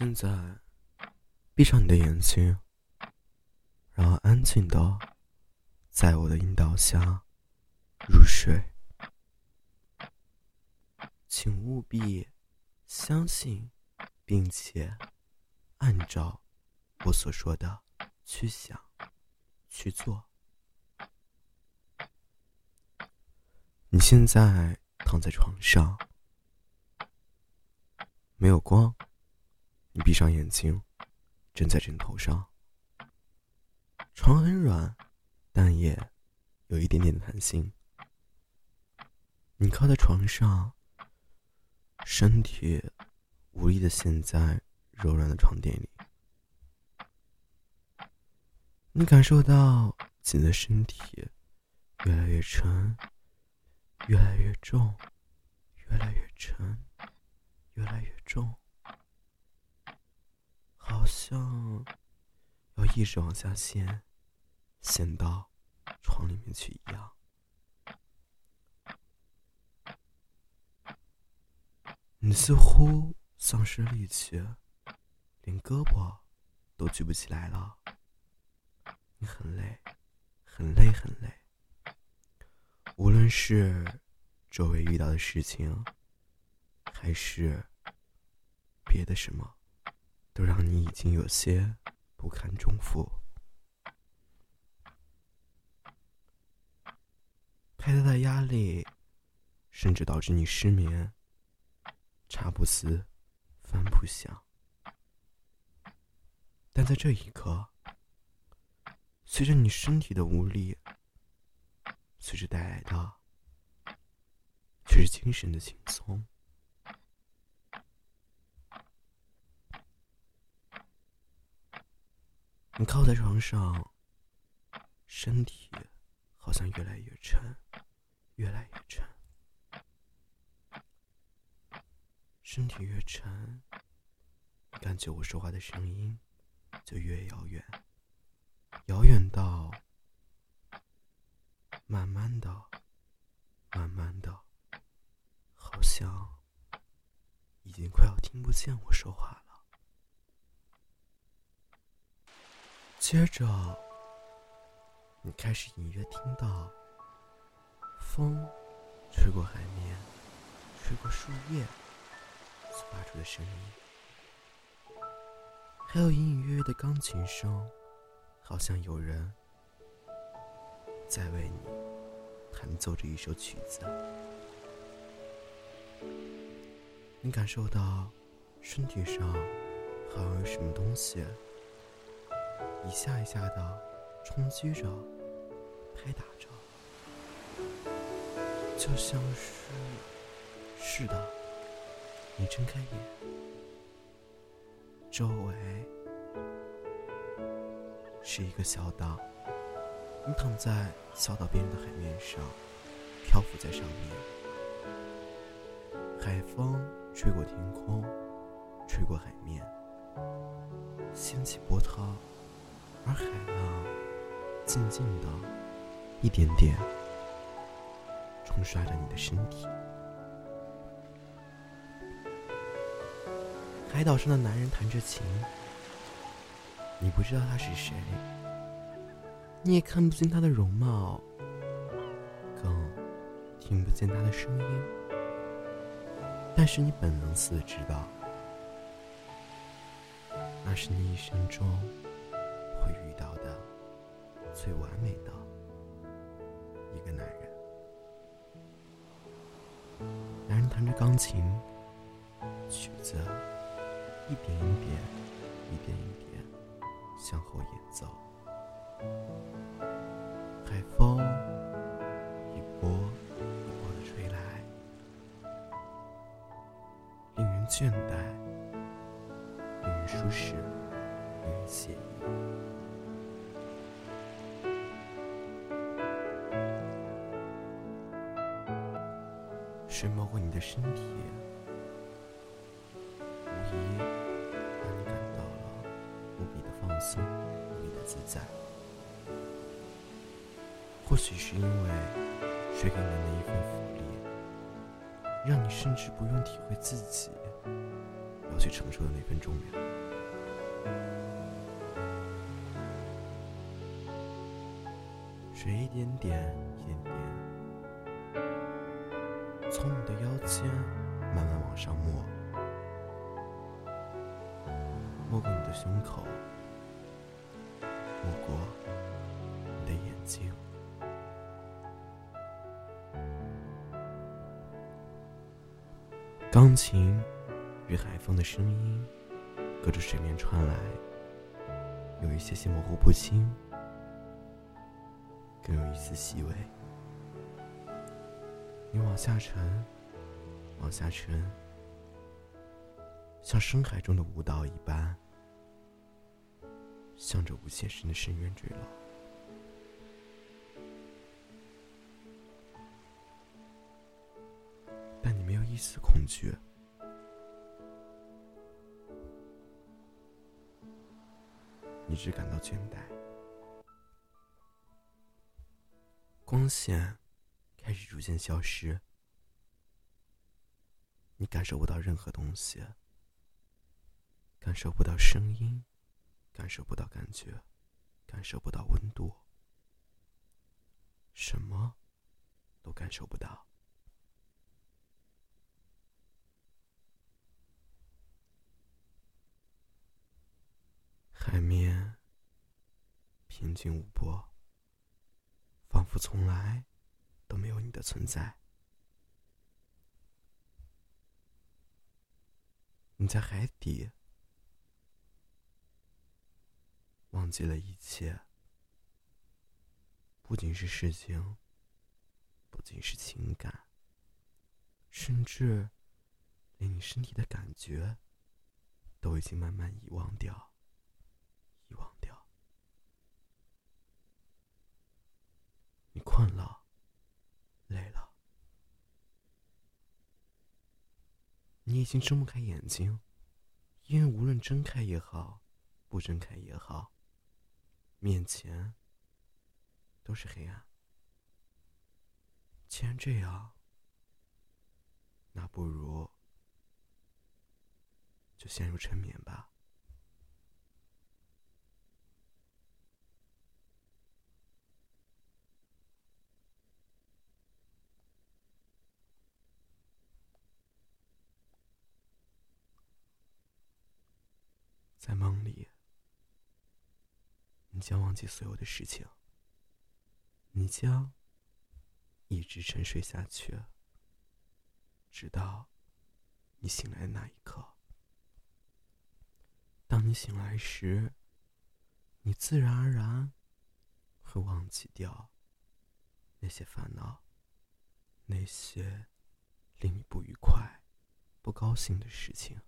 现在，闭上你的眼睛，然后安静的在我的引导下入睡。请务必相信，并且按照我所说的去想、去做。你现在躺在床上，没有光。你闭上眼睛，枕在枕头上。床很软，但也有一点点弹性。你靠在床上，身体无力的陷在柔软的床垫里。你感受到自己的身体越来越沉，越来越重，越来越沉，越来越重。像要一直往下陷，陷到床里面去一样。你似乎丧失力气，连胳膊都举不起来了。你很累，很累，很累。无论是周围遇到的事情，还是别的什么。都让你已经有些不堪重负，太大的压力，甚至导致你失眠，茶不思，饭不想。但在这一刻，随着你身体的无力，随之带来的，却是精神的轻松。你靠在床上，身体好像越来越沉，越来越沉。身体越沉，感觉我说话的声音就越遥远，遥远到慢慢的、慢慢的，好像已经快要听不见我说话了。接着，你开始隐约听到风吹过海面、吹过树叶所发出的声音，还有隐隐约约的钢琴声，好像有人在为你弹奏着一首曲子。你感受到身体上好像有什么东西。一下一下的冲击着，拍打着，就像是是的。你睁开眼，周围是一个小岛，你躺在小岛边的海面上，漂浮在上面。海风吹过天空，吹过海面，掀起波涛。而海浪静静的，一点点冲刷着你的身体。海岛上的男人弹着琴，你不知道他是谁，你也看不见他的容貌，更听不见他的声音，但是你本能似的知道，那是你一生中。最完美的一个男人。男人弹着钢琴，曲子一点一点、一点一点向后演奏。海风一波一波的吹来，令人倦怠，令人舒适，令人惬意。水摸过你的身体，无疑让你感到了无比的放松，无比的自在。或许是因为水给人的一份福利，让你甚至不用体会自己要去承受的那份重量。水一点点，一点点，从你的腰间慢慢往上摸，摸过你的胸口，摸过你的眼睛。钢琴与海风的声音隔着水面传来，有一些些模糊不清。更有一丝细微。你往下沉，往下沉，像深海中的舞蹈一般，向着无限深的深渊坠落。但你没有一丝恐惧，你只感到倦怠。光线开始逐渐消失，你感受不到任何东西，感受不到声音，感受不到感觉，感受不到温度，什么都感受不到。海面平静无波。仿佛从来都没有你的存在。你在海底，忘记了一切，不仅是事情，不仅是情感，甚至连你身体的感觉，都已经慢慢遗忘掉，遗忘掉。你困了，累了，你已经睁不开眼睛，因为无论睁开也好，不睁开也好，面前都是黑暗。既然这样，那不如就陷入沉眠吧。在梦里，你将忘记所有的事情，你将一直沉睡下去，直到你醒来的那一刻。当你醒来时，你自然而然会忘记掉那些烦恼，那些令你不愉快、不高兴的事情。